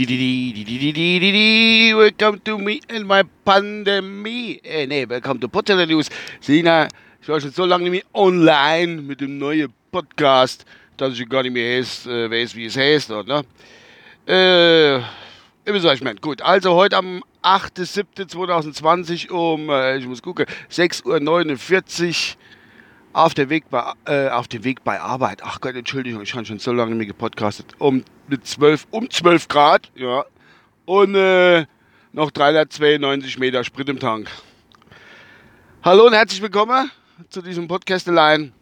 Welcome to me and my pandemie. Äh, nee, welcome to Potsdamer News. Sina, ich war schon so lange nicht mehr online mit dem neuen Podcast, dass ich gar nicht mehr weiß, äh, weiß wie es heißt. Oder? Äh, immer so, ich meine, gut. Also heute am 8.7.2020 um, äh, ich muss gucken, 6.49 Uhr auf dem Weg bei, äh, Weg bei Arbeit. Ach Gott, Entschuldigung, ich habe schon so lange nicht mehr gepodcastet. Um, mit 12, um 12 Grad, ja. Und äh, noch 392 Meter Sprit im Tank. Hallo und herzlich willkommen zu diesem Podcast allein.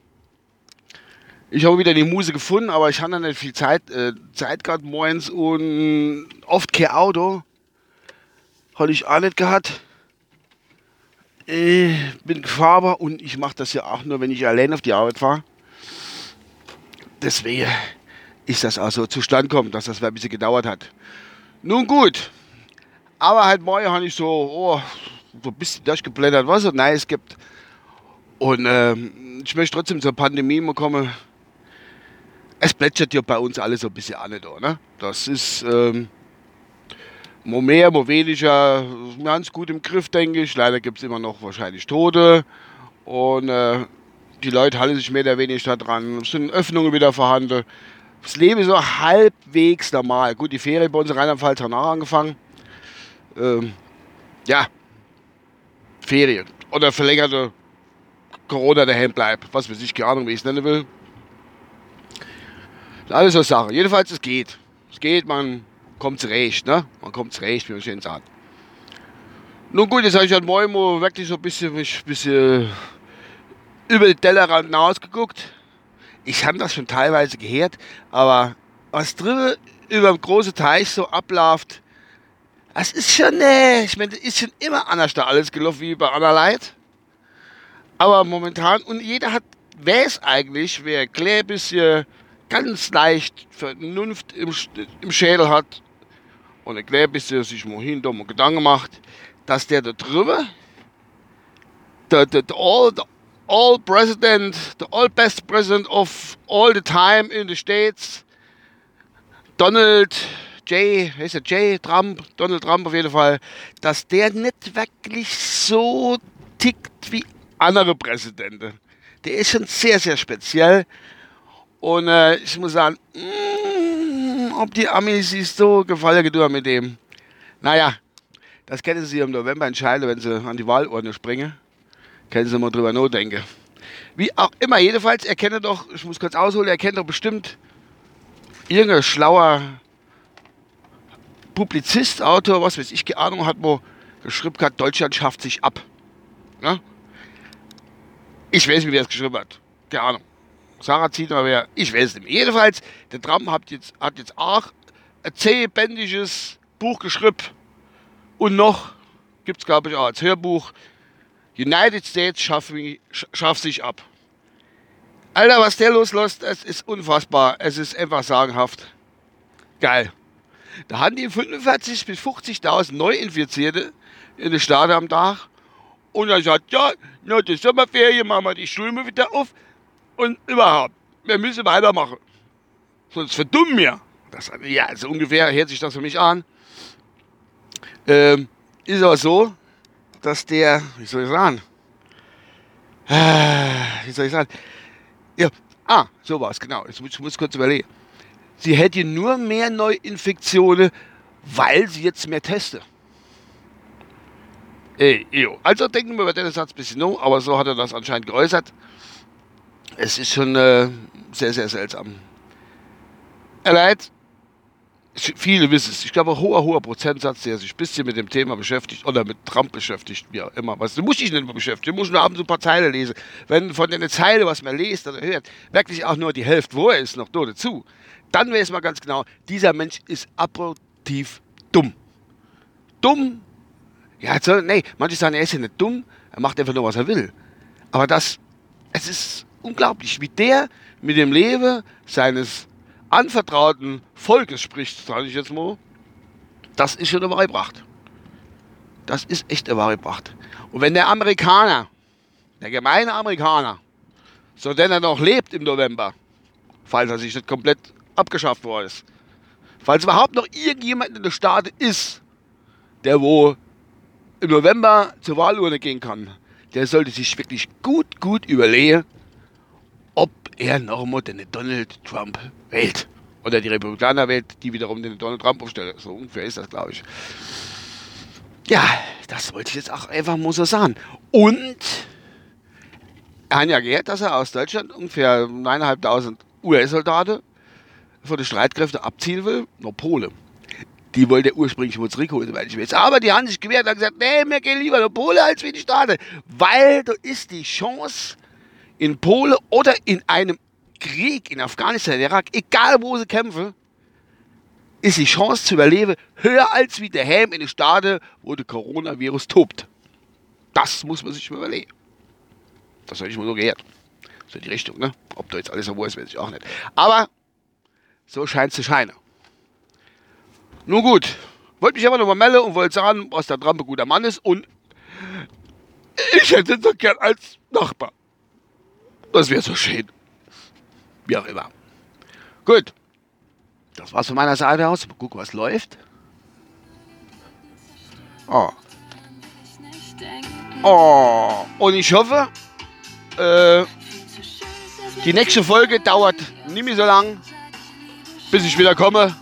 Ich habe wieder die Muse gefunden, aber ich hatte nicht viel Zeit, äh, Zeit gehabt morgens und oft kein Auto. Hatte ich auch nicht gehabt. Ich bin Fahrer und ich mache das ja auch nur, wenn ich allein auf die Arbeit fahre. Deswegen ist das also zustande gekommen, dass das ein bisschen gedauert hat. Nun gut, aber halt morgen habe ich so, oh, so ein bisschen durchgeblättert, was es Neues gibt. Und ähm, ich möchte trotzdem zur Pandemie mal kommen. Es plätschert ja bei uns alles so ein bisschen an. Ne? Das ist ähm, mo mehr, mo weniger, ganz gut im Griff, denke ich. Leider gibt es immer noch wahrscheinlich Tote. Und äh, die Leute halten sich mehr oder weniger dran. Es sind Öffnungen wieder vorhanden. Das Leben ist so halbwegs normal. Gut, die Ferien bei uns in Rheinland-Pfalz haben angefangen. Ähm, ja, Ferien. Oder verlängerte Corona daheim bleibt. Was weiß ich, keine Ahnung, wie ich es nennen will. Alles so Sachen. Jedenfalls, es geht. Es geht, man kommt zurecht, ne? Man kommt zurecht, wie man schön sagt. Nun gut, jetzt habe ich heute Morgen mal wirklich so ein bisschen, mich bisschen über den Tellerrand hinausgeguckt. Ich habe das schon teilweise gehört, aber was drüber über dem großen Teich so abläuft, das ist schon, ne, ich meine, das ist schon immer anders da alles gelaufen wie bei Anna Leid. Aber momentan, und jeder hat, weiß eigentlich, wer ein bisschen ganz leicht Vernunft im, im Schädel hat und ein klein bisschen sich mal hin und Gedanken macht, dass der da drüber, der, der, der, all, der all president, the all best president of all the time in the States, Donald J, heißt er J, Trump, Donald Trump auf jeden Fall, dass der nicht wirklich so tickt wie andere Präsidenten. Der ist schon sehr, sehr speziell. Und äh, ich muss sagen, mh, ob die Amis sich so gefallen getan mit dem. Naja, das können sie im November entscheiden, wenn sie an die Wahlurne springen. Können sie mal drüber nachdenken. Wie auch immer, jedenfalls, er kennt doch, ich muss kurz ausholen, er kennt doch bestimmt irgendein schlauer Publizist, Autor, was weiß ich, keine Ahnung, hat wo geschrieben hat, Deutschland schafft sich ab. Ja? Ich weiß nicht, wer es geschrieben hat. Keine Ahnung. Sarah zieht aber wer, ich weiß nicht mehr. Jedenfalls, der Trump hat jetzt, hat jetzt auch ein zähbändiges Buch geschrieben. Und noch gibt es, glaube ich, auch als Hörbuch. United States schafft, schafft sich ab. Alter, was der loslässt, es ist unfassbar. Es ist einfach sagenhaft. Geil. Da haben die 45.000 bis 50.000 Neuinfizierte in der Stadt am Tag. Und er sagt, ja, na, die Sommerferien machen wir die Schulen wieder auf. Und überhaupt, wir müssen weitermachen. Sonst verdummen wir. Das, ja, so ungefähr hört sich das für mich an. Ähm, ist aber so, dass der, wie soll ich sagen, äh, wie soll ich sagen, ja, ah, so war es, genau, jetzt muss ich muss kurz überlegen. Sie hätte nur mehr Neuinfektionen, weil sie jetzt mehr teste. Ey, jo. Also denken wir über den Satz ein bisschen no, aber so hat er das anscheinend geäußert. Es ist schon äh, sehr, sehr seltsam. Er leid, viele wissen es. Ich glaube, ein hoher, hoher Prozentsatz, der sich ein bisschen mit dem Thema beschäftigt oder mit Trump beschäftigt, wie auch immer. Was, du musst dich nicht mehr beschäftigen, du musst nur abends ein paar Zeilen lesen. Wenn von der Zeile, was man liest oder hört, wirklich auch nur die Hälfte, wo er ist, noch nur dazu, dann weiß man ganz genau, dieser Mensch ist approtiv dumm. Dumm? Ja, also, nee, manche sagen, er ist ja nicht dumm, er macht einfach nur, was er will. Aber das, es ist unglaublich, wie der mit dem Leben seines anvertrauten Volkes spricht, sage ich jetzt mal, das ist schon eine wahre Pracht. Das ist echt eine wahre Pracht. Und wenn der Amerikaner, der gemeine Amerikaner, so denn er noch lebt im November, falls er sich nicht komplett abgeschafft worden ist, falls überhaupt noch irgendjemand in der Staaten ist, der wo im November zur Wahlurne gehen kann, der sollte sich wirklich gut, gut überlegen, er nochmal den Donald Trump wählt. Oder die Republikaner wählt, die wiederum den Donald Trump aufstellen. So ungefähr ist das, glaube ich. Ja, das wollte ich jetzt auch einfach mal so sagen. Und er hat ja gehört, dass er aus Deutschland ungefähr 9.500 US-Soldaten von den Streitkräften abziehen will, nach Polen. Die wollte er ursprünglich mal zurückholen, weil ich weiß. Aber die haben sich gewehrt und gesagt, nee, wir gehen lieber nach Polen als wir die Staaten. Weil da ist die Chance, in Polen oder in einem Krieg in Afghanistan, Irak, egal wo sie kämpfen, ist die Chance zu überleben höher als wie der Helm in den Staaten, wo der Coronavirus tobt. Das muss man sich überlegen. Das habe ich mal so gehört. So die Richtung, ne? Ob da jetzt alles so ist, weiß ich auch nicht. Aber so scheint es zu scheinen. Nun gut, wollte mich aber nochmal melden und wollte sagen, was der Trump ein guter Mann ist und ich hätte ihn so gern als Nachbar. Das wäre so schön. Wie auch immer. Gut. Das war's von meiner Seite aus. Mal gucken, was läuft. Oh. Oh. Und ich hoffe, äh, die nächste Folge dauert nicht mehr so lang, bis ich wieder komme.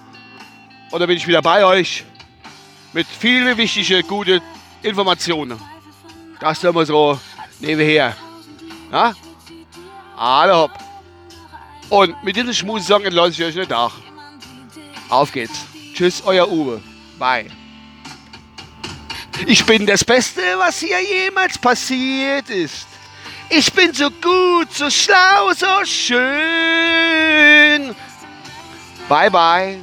Oder bin ich wieder bei euch mit vielen wichtigen, guten Informationen. Das tun wir so nebenher. Ja? Alle hopp. Und mit diesem Schmusesong entlasse ich euch nicht nach. Auf geht's. Tschüss, euer Uwe. Bye. Ich bin das Beste, was hier jemals passiert ist. Ich bin so gut, so schlau, so schön. Bye, bye.